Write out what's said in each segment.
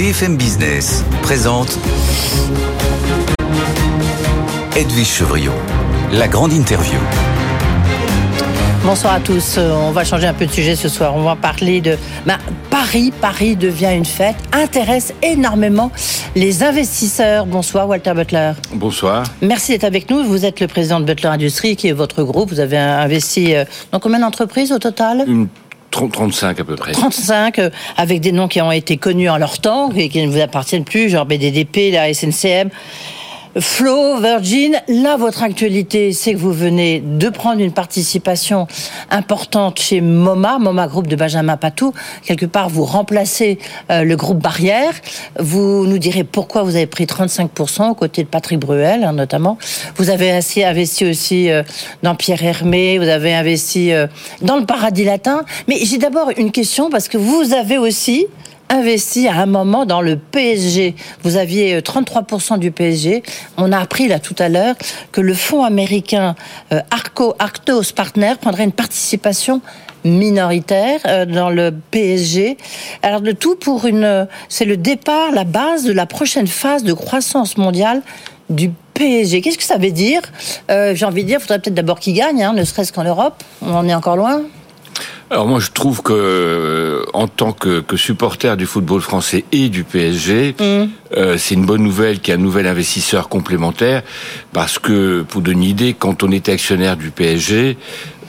BFM Business présente Edwige Chevriot, la grande interview. Bonsoir à tous. Euh, On va changer un peu de sujet ce soir. On va parler de ben, Paris. Paris devient une fête, intéresse énormément les investisseurs. Bonsoir Walter Butler. Bonsoir. Merci d'être avec nous. Vous êtes le président de Butler Industries, qui est votre groupe. Vous avez investi euh, dans combien d'entreprises au total? Une 30, 35 à peu près. 35, euh, avec des noms qui ont été connus en leur temps et qui ne vous appartiennent plus, genre BDDP, la SNCM. Flo, Virgin, là, votre actualité, c'est que vous venez de prendre une participation importante chez MoMA, MoMA Groupe de Benjamin Patou. Quelque part, vous remplacez euh, le groupe Barrière. Vous nous direz pourquoi vous avez pris 35% aux côtés de Patrick Bruel, hein, notamment. Vous avez assez investi aussi euh, dans Pierre Hermé, vous avez investi euh, dans le Paradis Latin. Mais j'ai d'abord une question parce que vous avez aussi investi à un moment dans le PSG. Vous aviez euh, 33% du PSG. On a appris là tout à l'heure que le fonds américain euh, Arco Arctos Partner prendrait une participation minoritaire euh, dans le PSG. Alors de tout pour une, euh, c'est le départ, la base de la prochaine phase de croissance mondiale du PSG. Qu'est-ce que ça veut dire? Euh, J'ai envie de dire, il faudrait peut-être d'abord qu'il gagne, hein, ne serait-ce qu'en Europe. On en est encore loin? Alors moi je trouve que euh, en tant que, que supporter du football français et du PSG, euh, c'est une bonne nouvelle qu'il y ait un nouvel investisseur complémentaire parce que pour donner une idée, quand on était actionnaire du PSG,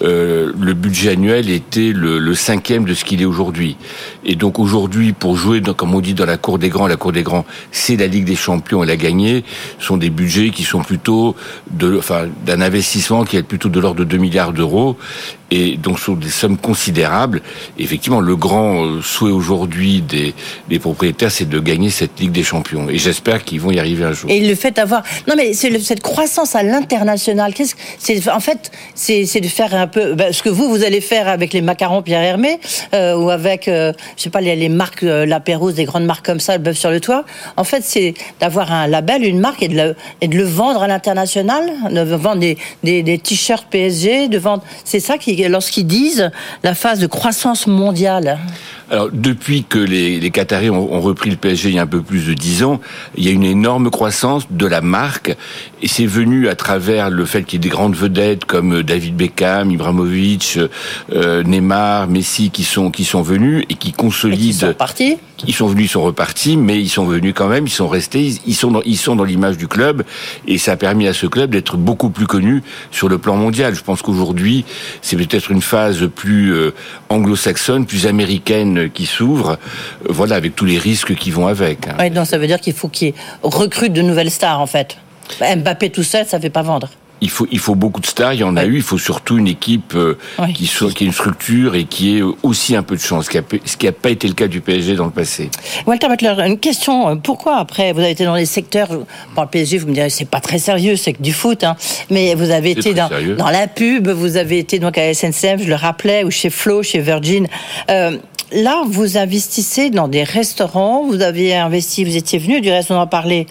euh, le budget annuel était le, cinquième de ce qu'il est aujourd'hui. Et donc aujourd'hui, pour jouer, comme on dit, dans la cour des grands, la cour des grands, c'est la Ligue des Champions et la gagner, sont des budgets qui sont plutôt de, enfin, d'un investissement qui est plutôt de l'ordre de 2 milliards d'euros. Et donc sont des sommes considérables. Effectivement, le grand souhait aujourd'hui des propriétaires, c'est de gagner cette Ligue des Champions. Et j'espère qu'ils vont y arriver un jour. Et le fait d'avoir non mais c'est cette croissance à l'international. Que c'est en fait c'est de faire un peu ben, ce que vous vous allez faire avec les macarons Pierre Hermé euh, ou avec euh, je sais pas les, les marques euh, La Pérouse, des grandes marques comme ça, le bœuf sur le toit. En fait, c'est d'avoir un label, une marque et de le, vendre à l'international, de vendre des, des t-shirts PSG, de vendre. C'est ça qui lorsqu'ils disent la phase de croissance mondiale. Alors, depuis que les, les Qataris ont, ont repris le PSG il y a un peu plus de dix ans, il y a une énorme croissance de la marque, et c'est venu à travers le fait qu'il y ait des grandes vedettes comme David Beckham, Ibrahimovic, euh, Neymar, Messi qui sont qui sont venus et qui Et qui consolident. sont partis. Ils sont venus, ils sont repartis, mais ils sont venus quand même, ils sont restés, ils- ils sont dans, ils sont dans l'image du club, et ça a permis à ce club d'être beaucoup plus connu sur le plan mondial. Je pense qu'aujourd'hui, c'est peut-être une phase plus euh, anglo-saxonne, plus américaine qui s'ouvre, euh, voilà, avec tous les risques qui vont avec. hein. Donc ça veut dire qu'il faut qu'ils recrutent de nouvelles stars, en fait. Mbappé tout seul, ça fait pas vendre. Il faut, il faut beaucoup de stars, il y en a Ouais. eu, il faut surtout une équipe euh, Ouais. qui, soit, qui ait une structure et qui ait aussi un peu de chance, ce qui n'a pas été le cas du PSG dans le passé. Walter Butler, une question. euh, Pourquoi après, vous avez été dans les secteurs, par le PSG, vous me direz, c'est pas très sérieux, c'est que du foot, hein. Mais vous avez été dans, la pub, vous avez été donc à SNCF, je le rappelais, ou chez Flo, chez Virgin. Euh, Là, vous investissez dans des restaurants, vous avez investi, vous étiez venu, du reste on en parlait,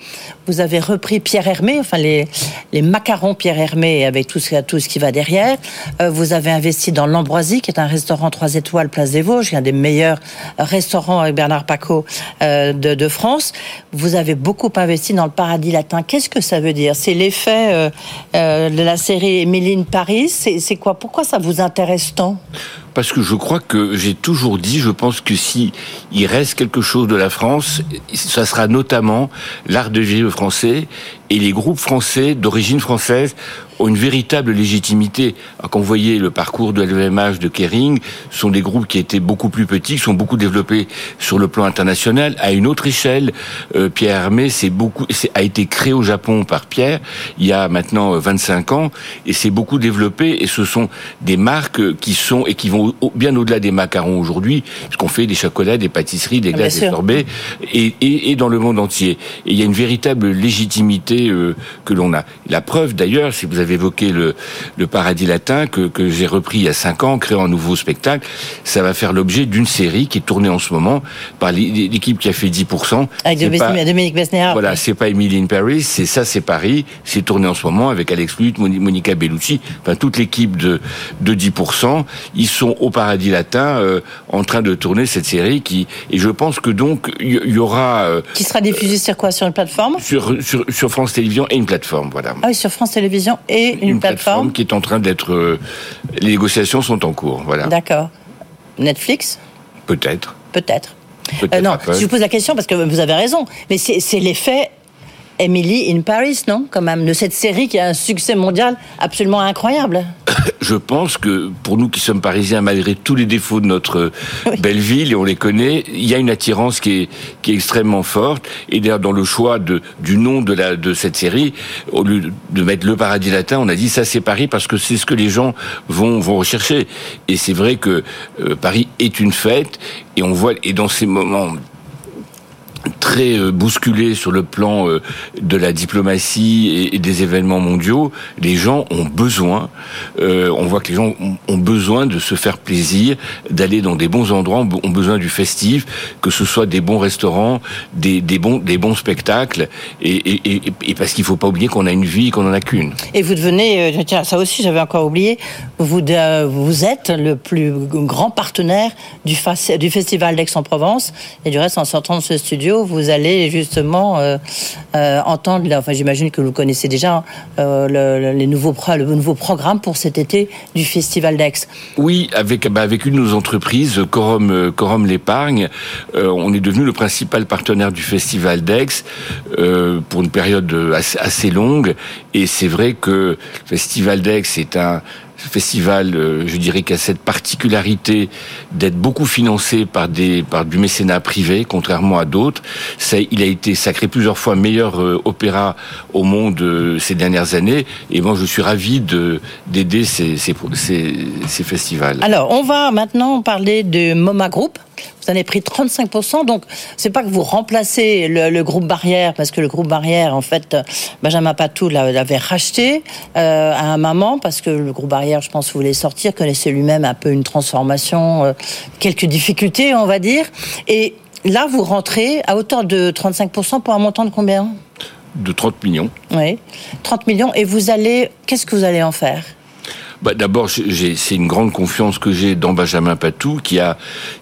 vous avez repris Pierre Hermé, enfin les, les macarons Pierre Hermé avec tout ce, tout ce qui va derrière. Euh, vous avez investi dans l'Ambroisie, qui est un restaurant 3 étoiles, Place des Vosges, un des meilleurs restaurants avec Bernard Paco euh, de, France. Vous avez beaucoup investi dans le paradis latin. Qu'est-ce que ça veut dire? C'est l'effet euh, de la série Émiline Paris? C'est quoi? Pourquoi ça vous intéresse tant? Parce que je crois que j'ai toujours dit, je pense que si il reste quelque chose de la France, ça sera notamment l'art de vivre français Et les groupes français d'origine française ont une véritable légitimité. quand vous voyez le parcours de LVMH, de Kering, ce sont des groupes qui étaient beaucoup plus petits, qui sont beaucoup développés sur le plan international, à une autre échelle. Euh, Pierre Hermé, c'est beaucoup, a été créé au Japon par Pierre il y a maintenant 25 ans, et c'est beaucoup développé. Et ce sont des marques qui sont et qui vont bien au-delà des macarons aujourd'hui, puisqu'on fait des chocolats, des pâtisseries, des glaces, des sorbets, et, et, et, dans le monde entier. Et il y a une véritable légitimité euh, que l'on a. La preuve, d'ailleurs, si vous avez évoqué le, le paradis latin que, que j'ai repris il y a cinq ans, créant un nouveau spectacle, ça va faire l'objet d'une série qui est tournée en ce moment par l'équipe qui a fait 10%. Avec Dominique Besnéard. Voilà, c'est pas Emily in Paris, c'est ça, c'est Paris. C'est tourné en ce moment avec Alex Lutte, Monica Bellucci, enfin toute l'équipe de, de 10%. Ils sont au paradis latin euh, en train de tourner cette série qui, et je pense que donc il y, aura... Euh, qui sera diffusée sur quoi? Sur une plateforme? Sur, sur, sur France Télévisions et une plateforme, voilà. Ah oui, sur France Télévisions et une, plateforme. qui est en train d'être. Euh, les négociations sont en cours, voilà. D'accord. Netflix? Peut-être. Peut-être. Euh, non, je vous pose la question parce que vous avez raison, mais c'est l'effet Emily in Paris, non? Quand même, de cette série qui a un succès mondial absolument incroyable. Je pense que pour nous qui sommes parisiens, malgré tous les défauts de notre belle ville, et on les connaît, il y a une attirance qui est, qui est extrêmement forte. Et d'ailleurs, dans le choix de, du nom de, la, de cette série, au lieu de mettre le paradis latin, on a dit ça c'est Paris parce que c'est ce que les gens vont, vont rechercher. Et c'est vrai que euh, Paris est une fête, et on voit, et dans ces moments très euh, bousculé sur le plan euh, de la diplomatie et des événements mondiaux, les gens ont besoin, euh, on voit que les gens ont besoin de se faire plaisir, d'aller dans des bons endroits, ont besoin du festif, que ce soit des bons restaurants, des, des bons, des bons spectacles, et, et, et parce qu'il faut pas oublier qu'on a une vie, qu'on en a qu'une. Et vous devenez, tiens, ça aussi j'avais encore oublié, vous, vous êtes le plus grand partenaire du, du Festival d'Aix-en-Provence, et du reste en sortant de ce studio, vous allez justement euh, euh, entendre, enfin j'imagine que vous connaissez déjà euh, le, les nouveaux, le nouveau programme pour cet été du Festival d'Aix. Oui, avec, bah, une de nos entreprises, Corum, Corum l'épargne, on est devenu le principal partenaire du Festival d'Aix pour une période assez, assez longue. Et c'est vrai que le Festival d'Aix est un festival, euh, je dirais, qui a cette particularité d'être beaucoup financé par des par du mécénat privé, contrairement à d'autres. Il a été sacré plusieurs fois meilleur euh, opéra au monde euh, ces dernières années, et moi je suis ravi de d'aider ces, ces, ces, ces festivals. Alors, on va maintenant parler de MoMA Group. Vous en avez pris 35%, donc c'est pas que vous remplacez le, groupe Barrière, parce que le groupe Barrière, en fait, Benjamin Patou l'avait racheté euh, à un moment, parce que le groupe Barrière, je pense, voulait sortir, connaissait lui-même un peu une transformation, euh, quelques difficultés, on va dire. Et là, vous rentrez à hauteur de 35% pour un montant de combien? De 30 millions. Oui, 30 millions. Et vous allez, qu'est-ce que vous allez en faire? Bah, D'abord, c'est une grande confiance que j'ai dans Benjamin Patou, qui a,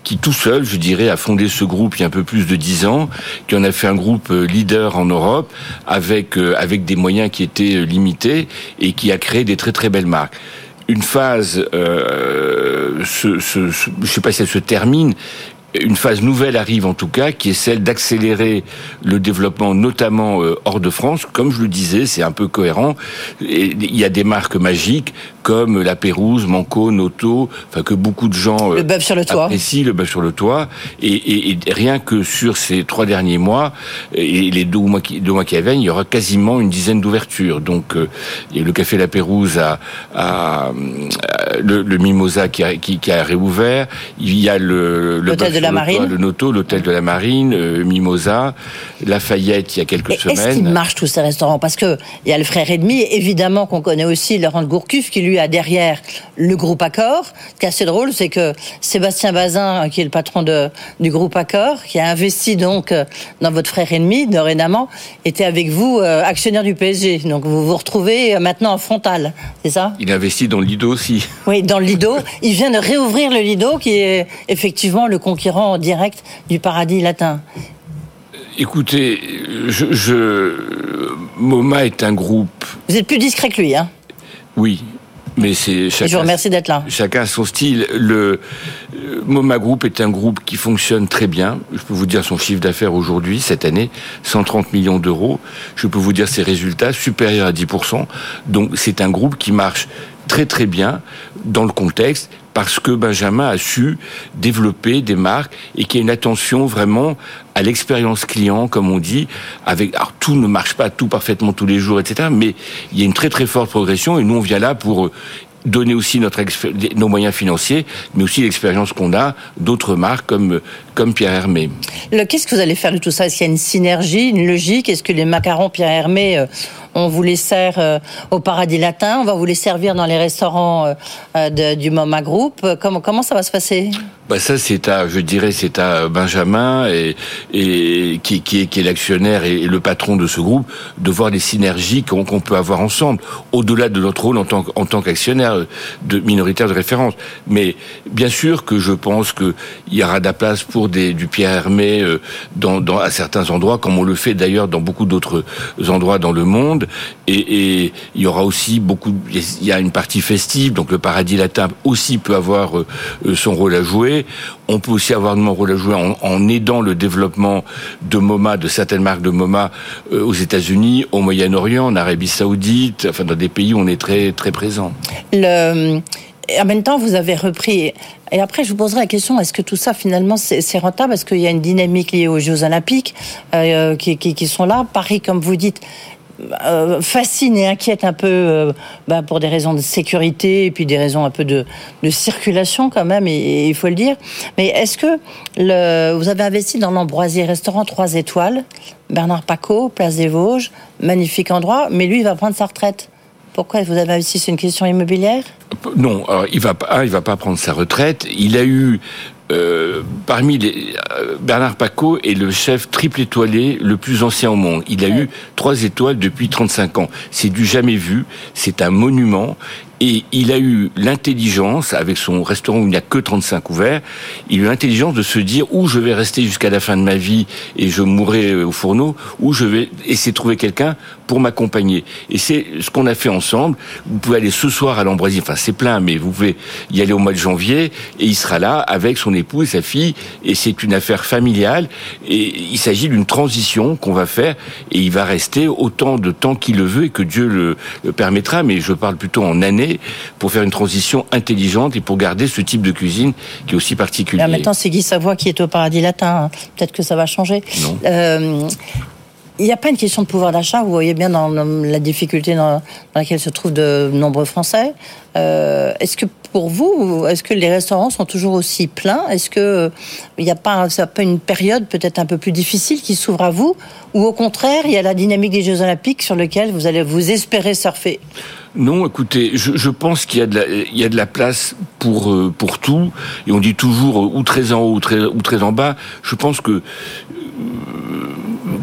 qui tout seul, je dirais, a fondé ce groupe il y a un peu plus de dix ans, qui en a fait un groupe euh, leader en Europe, avec euh, avec des moyens qui étaient euh, limités et qui a créé des très très belles marques. Une phase, euh, ce, je sais pas si elle se termine, une phase nouvelle arrive en tout cas, qui est celle d'accélérer le développement, notamment hors de France. Comme je le disais, c'est un peu cohérent. Et il y a des marques magiques comme la Pérouse, Manco, Noto, enfin que beaucoup de gens le bœuf sur le toit. apprécient le bœuf sur le toit. Et, et, et, rien que sur ces trois derniers mois et les deux mois qui, deux mois qui viennent, il y aura quasiment une dizaine d'ouvertures. Donc euh, a le café La Pérouse à, à, le, le, Mimosa qui a, qui, qui a, réouvert. Il y a le de la Marine, le Noto, l'hôtel de la Marine, euh, Mimosa, Lafayette il y a quelques semaines. Est-ce qu'ils marchent tous ces restaurants? Parce que il y a le frère ennemi, évidemment qu'on connaît aussi Laurent de Gourcuff qui lui a derrière le groupe Accor. Ce qui est assez drôle, c'est que Sébastien Bazin, qui est le patron de, du groupe Accor, qui a investi donc euh, dans votre frère ennemi, dorénavant, était avec vous euh, actionnaire du PSG. Donc vous vous retrouvez euh, maintenant en frontal, c'est ça? Il investit dans le Lido aussi. Oui, dans le Lido. Il vient de réouvrir le Lido, qui est effectivement le concurrent direct du Paradis Latin. Écoutez, je, je, MoMA est un groupe. Vous êtes plus discret que lui, hein Oui, Mais c'est je vous remercie d'être là. Chacun a son style. Le euh, MoMA Group est un groupe qui fonctionne très bien. Je peux vous dire son chiffre d'affaires aujourd'hui, cette année, 130 millions d'euros. Je peux vous dire ses résultats supérieurs à 10%. Donc c'est un groupe qui marche très très bien dans le contexte parce que Benjamin a su développer des marques et qu'il y a une attention vraiment à l'expérience client, comme on dit, avec alors tout ne marche pas tout parfaitement tous les jours, etc. Mais il y a une très très forte progression et nous on vient là pour donner aussi nos moyens financiers, mais aussi l'expérience qu'on a d'autres marques comme comme Pierre Hermé. Qu'est-ce que vous allez faire de tout ça? Est-ce qu'il y a une synergie, une logique? Est-ce que les macarons Pierre Hermé euh, on vous les sert euh, au Paradis Latin, on va vous les servir dans les restaurants euh, du MoMA Group. Comment, comment ça va se passer? Bah ça c'est à, je dirais, c'est à Benjamin et, et qui, qui est, qui est l'actionnaire et, le patron de ce groupe de voir les synergies qu'on peut avoir ensemble, au-delà de notre rôle en tant, en tant qu'actionnaire de minoritaire de référence. Mais bien sûr que je pense qu'il y aura de la place pour du Pierre Hermé dans, dans, à certains endroits, comme on le fait d'ailleurs dans beaucoup d'autres endroits dans le monde. Et, il y aura aussi beaucoup, il y a une partie festive, donc le paradis latin aussi peut avoir euh, son rôle à jouer. On peut aussi avoir un rôle à jouer en, aidant le développement de MoMA, de certaines marques de MoMA euh, aux États-Unis, au Moyen-Orient, en Arabie Saoudite, enfin dans des pays où on est très très présent. En même temps, vous avez repris. Et après, je vous poserai la question est-ce que tout ça, finalement, c'est rentable? Est-ce qu'il y a une dynamique liée aux Jeux Olympiques euh, qui, sont là? Paris, comme vous dites, euh, fascine et inquiète un peu euh, bah, pour des raisons de sécurité et puis des raisons un peu de, circulation quand même, et, il faut le dire. Mais est-ce que vous avez investi dans l'Ambroisier Restaurant 3 étoiles, Bernard Paco, Place des Vosges, magnifique endroit, mais lui, il va prendre sa retraite. Pourquoi vous avez investi C'est une question immobilière Non, il va pas, il va pas prendre sa retraite. Il a eu euh, parmi les, euh, Bernard Paco est le chef triple étoilé le plus ancien au monde. Il a eu trois étoiles depuis 35 ans. C'est du jamais vu. C'est un monument. Et il a eu l'intelligence, avec son restaurant où il n'y a que 35 ouverts, il a eu l'intelligence de se dire où je vais rester jusqu'à la fin de ma vie et je mourrai au fourneau, où je vais essayer de trouver quelqu'un pour m'accompagner. Et c'est ce qu'on a fait ensemble. Vous pouvez aller ce soir à l'Ambroisie, enfin c'est plein, mais vous pouvez y aller au mois de janvier. Et il sera là avec son époux et sa fille. Et c'est une affaire familiale. Et il s'agit d'une transition qu'on va faire. Et il va rester autant de temps qu'il le veut et que Dieu le, permettra, mais je parle plutôt en années pour faire une transition intelligente et pour garder ce type de cuisine qui est aussi particulier. maintenant, c'est Guy Savoie qui est au paradis latin. Hein. Peut-être que ça va changer. Non. Euh, il n'y a pas une question de pouvoir d'achat. Vous voyez bien dans la difficulté dans, laquelle se trouvent de nombreux Français. Euh, est-ce que pour vous, est-ce que les restaurants sont toujours aussi pleins? Est-ce que il n'y a pas, une période peut-être un peu plus difficile qui s'ouvre à vous, ou au contraire, il y a la dynamique des Jeux Olympiques sur lequel vous allez vous espérer surfer? Non, écoutez, je, pense qu'il y a de la, place pour euh, pour tout, et on dit toujours euh, ou très en haut ou très en bas. Je pense que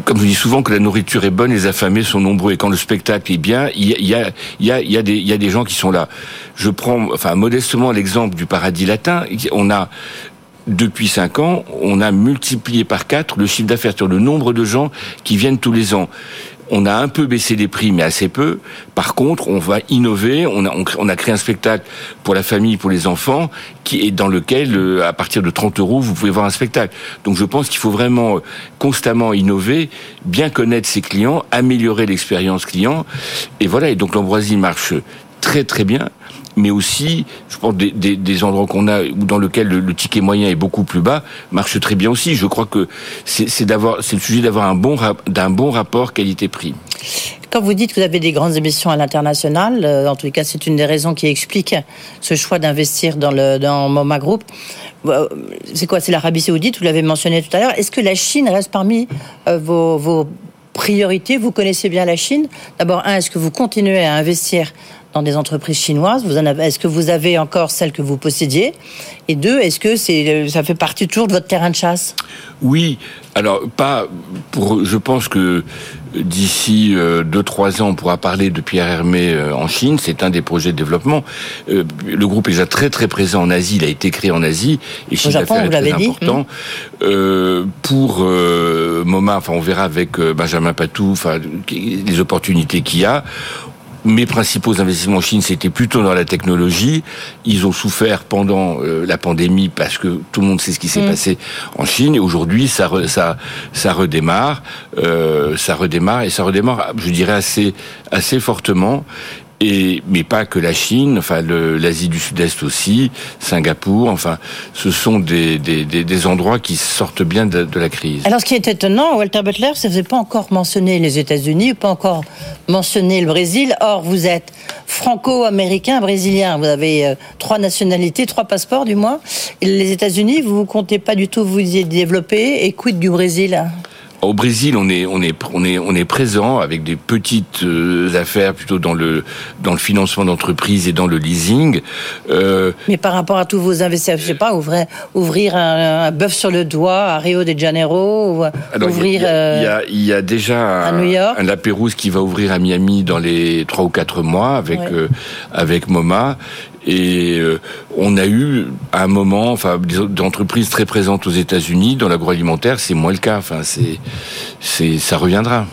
comme je dis souvent que la nourriture est bonne, les affamés sont nombreux. Et quand le spectacle est bien, il y a des gens qui sont là. Je prends, enfin modestement l'exemple du paradis latin. On a depuis cinq ans, on a multiplié par quatre le chiffre d'affaires sur le nombre de gens qui viennent tous les ans on a un peu baissé les prix, mais assez peu. Par contre, on va innover. On a, on, a créé un spectacle pour la famille, pour les enfants, qui est dans lequel, euh, à partir de 30 euros, vous pouvez voir un spectacle. Donc, je pense qu'il faut vraiment euh, constamment innover, bien connaître ses clients, améliorer l'expérience client. Et voilà. Et donc, l'ambroisie marche très très bien mais aussi, je pense, des, endroits qu'on a dans lequel le, ticket moyen est beaucoup plus bas, marche très bien aussi. Je crois que c'est d'avoir, c'est le sujet d'avoir un bon d'un bon rapport qualité-prix. Quand vous dites que vous avez des grandes émissions à l'international, euh, en les cas, c'est une des raisons qui explique ce choix d'investir dans le dans MoMA Group. Euh, c'est quoi? C'est l'Arabie Saoudite, vous l'avez mentionné tout à l'heure. Est-ce que la Chine reste parmi euh, vos, vos priorités? Vous connaissez bien la Chine. D'abord, un, est-ce que vous continuez à investir dans des entreprises chinoises Vous en avez, est-ce que vous avez encore celles que vous possédiez? Et deux, est-ce que c'est, ça fait partie toujours de votre terrain de chasse? Oui. Alors pas pour. Je pense que d'ici 2 euh, deux trois ans, on pourra parler de Pierre Hermé euh, en Chine. C'est un des projets de développement. Euh, le groupe est déjà très très présent en Asie. Il a été créé en Asie et Chine Japon, vous l'avez dit. important. Hmm. pour MoMA, enfin on verra avec Benjamin Patou, enfin les opportunités qu'il y a mes principaux investissements en Chine, c'était plutôt dans la technologie. Ils ont souffert pendant euh, la pandémie parce que tout le monde sait ce qui s'est mm. passé en Chine. Et aujourd'hui, ça, ça, ça redémarre, euh, ça redémarre et ça redémarre, je dirais assez, assez fortement mais pas que la Chine, enfin l'Asie du Sud-Est aussi, Singapour, enfin, ce sont des, des, endroits qui sortent bien de, la crise. Alors, ce qui est étonnant, Walter Butler, que vous n'avez pas encore mentionné les États-Unis, pas encore mentionné le Brésil. Or, vous êtes franco-américain, brésilien. Vous avez euh, trois nationalités, trois passeports du moins. Les États-Unis, vous ne comptez pas du tout vous y développer. Et quid du Brésil? Au Brésil, on est on est on est on est présent avec des petites euh, affaires plutôt dans le dans le financement d'entreprises et dans le leasing. Euh... Mais par rapport à tous vos investissements, je sais pas, ouvrir ouvrir un, bœuf sur le doigt à Rio de Janeiro, ou ouvrir. Il y, a, il y a déjà un, un Lapérouse qui va ouvrir à Miami dans les trois ou quatre mois avec euh, avec MoMA et euh, on a eu à un moment, enfin, des entreprises très présentes aux États-Unis dans l'agroalimentaire, c'est moins le cas. Enfin, c'est, c'est, ça reviendra.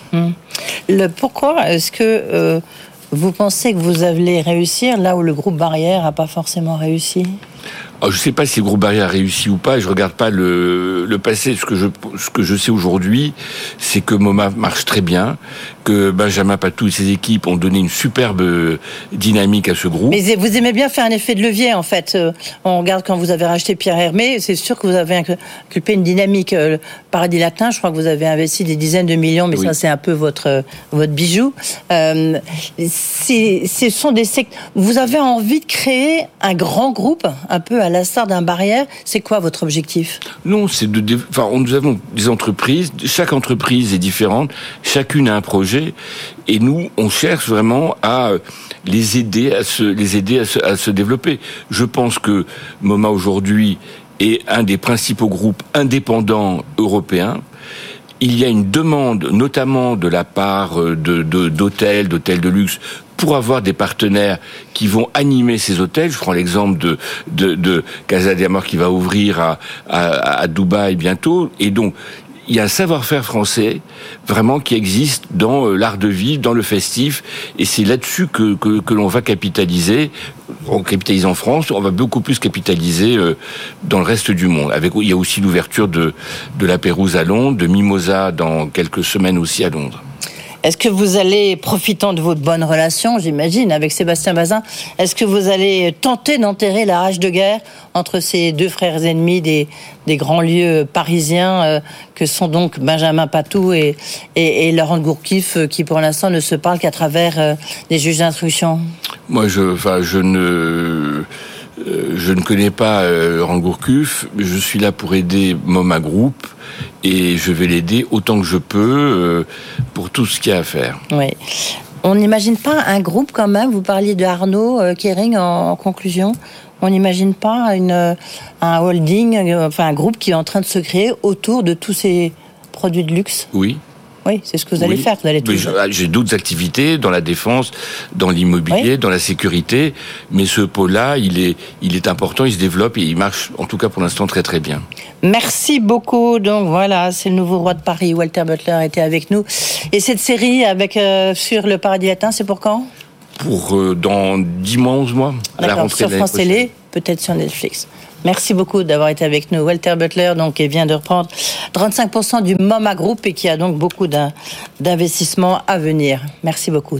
Le pourquoi est-ce que euh, vous pensez que vous allez réussir là où le groupe Barrière n'a pas forcément réussi? Je ne sais pas si le groupe Barrière a réussi ou pas. Je regarde pas le, le passé. Ce que je, ce que je sais aujourd'hui, c'est que MoMA marche très bien, que Benjamin Patou et ses équipes ont donné une superbe dynamique à ce groupe. Mais vous aimez bien faire un effet de levier, en fait. Euh, on regarde quand vous avez racheté Pierre Hermé, c'est sûr que vous avez inculpé une dynamique. Euh, Paradis Latin, je crois que vous avez investi des dizaines de millions, mais ça, c'est un peu votre, votre bijou. Euh, ce sont des Vous avez envie de créer un grand groupe, un peu à l'instar d'un barrière. C'est quoi votre objectif? Non, c'est de. Enfin, nous avons des entreprises. Chaque entreprise est différente. Chacune a un projet, et nous, on cherche vraiment à les aider à se, les aider à se, à se développer. Je pense que MoMA aujourd'hui est un des principaux groupes indépendants européens il y a une demande, notamment de la part euh, de, d'hôtels, d'hôtels de luxe, pour avoir des partenaires qui vont animer ces hôtels. Je prends l'exemple de, de, de Casa de Amor qui va ouvrir à, à, à Dubaï bientôt. Et donc, il y a un savoir-faire français vraiment qui existe dans euh, l'art de vivre, dans le festif, et c'est là-dessus que, que, que l'on va capitaliser. On capitalise en France, on va beaucoup plus capitaliser euh, dans le reste du monde. Avec, il y a aussi l'ouverture de, de la Pérouse à Londres, de Mimosa dans quelques semaines aussi à Londres. Est-ce que vous allez, profitant de votre bonne relation, j'imagine, avec Sébastien Bazin, est-ce que vous allez tenter d'enterrer la rage de guerre entre ces deux frères ennemis des, grands lieux parisiens euh, que sont donc Benjamin Patou et, Laurent Gourkif, euh, qui pour l'instant ne se parlent qu'à travers euh, des juges d'instruction? Moi, je ne... je ne connais pas Laurent Gourcuff, je suis là pour aider MoMA Group et je vais l'aider autant que je peux euh, pour tout ce qu'il y a à faire. Oui. On n'imagine pas un groupe quand même, vous parliez de Arnaud euh, Kering en, conclusion, on n'imagine pas une, euh, un holding, enfin un groupe qui est en train de se créer autour de tous ces produits de luxe? Oui, oui, c'est ce que vous allez faire. Vous allez ah, J'ai d'autres activités dans la défense, dans l'immobilier, dans la sécurité, mais ce pôle-là, il est, il est important, il se développe et il marche, en tout cas pour l'instant, très très bien. Merci beaucoup. Donc voilà, c'est le nouveau roi de Paris. Walter Butler était avec nous. Et cette série avec euh, sur le paradis latin, c'est pour quand? Pour euh, dans 10 mois, 11 mois. la rentrée sur France Télé, peut-être sur Netflix. Merci beaucoup d'avoir été avec nous. Walter Butler, qui vient de reprendre 35% du MoMA Group et qui a donc beaucoup d'investissements à venir. Merci beaucoup.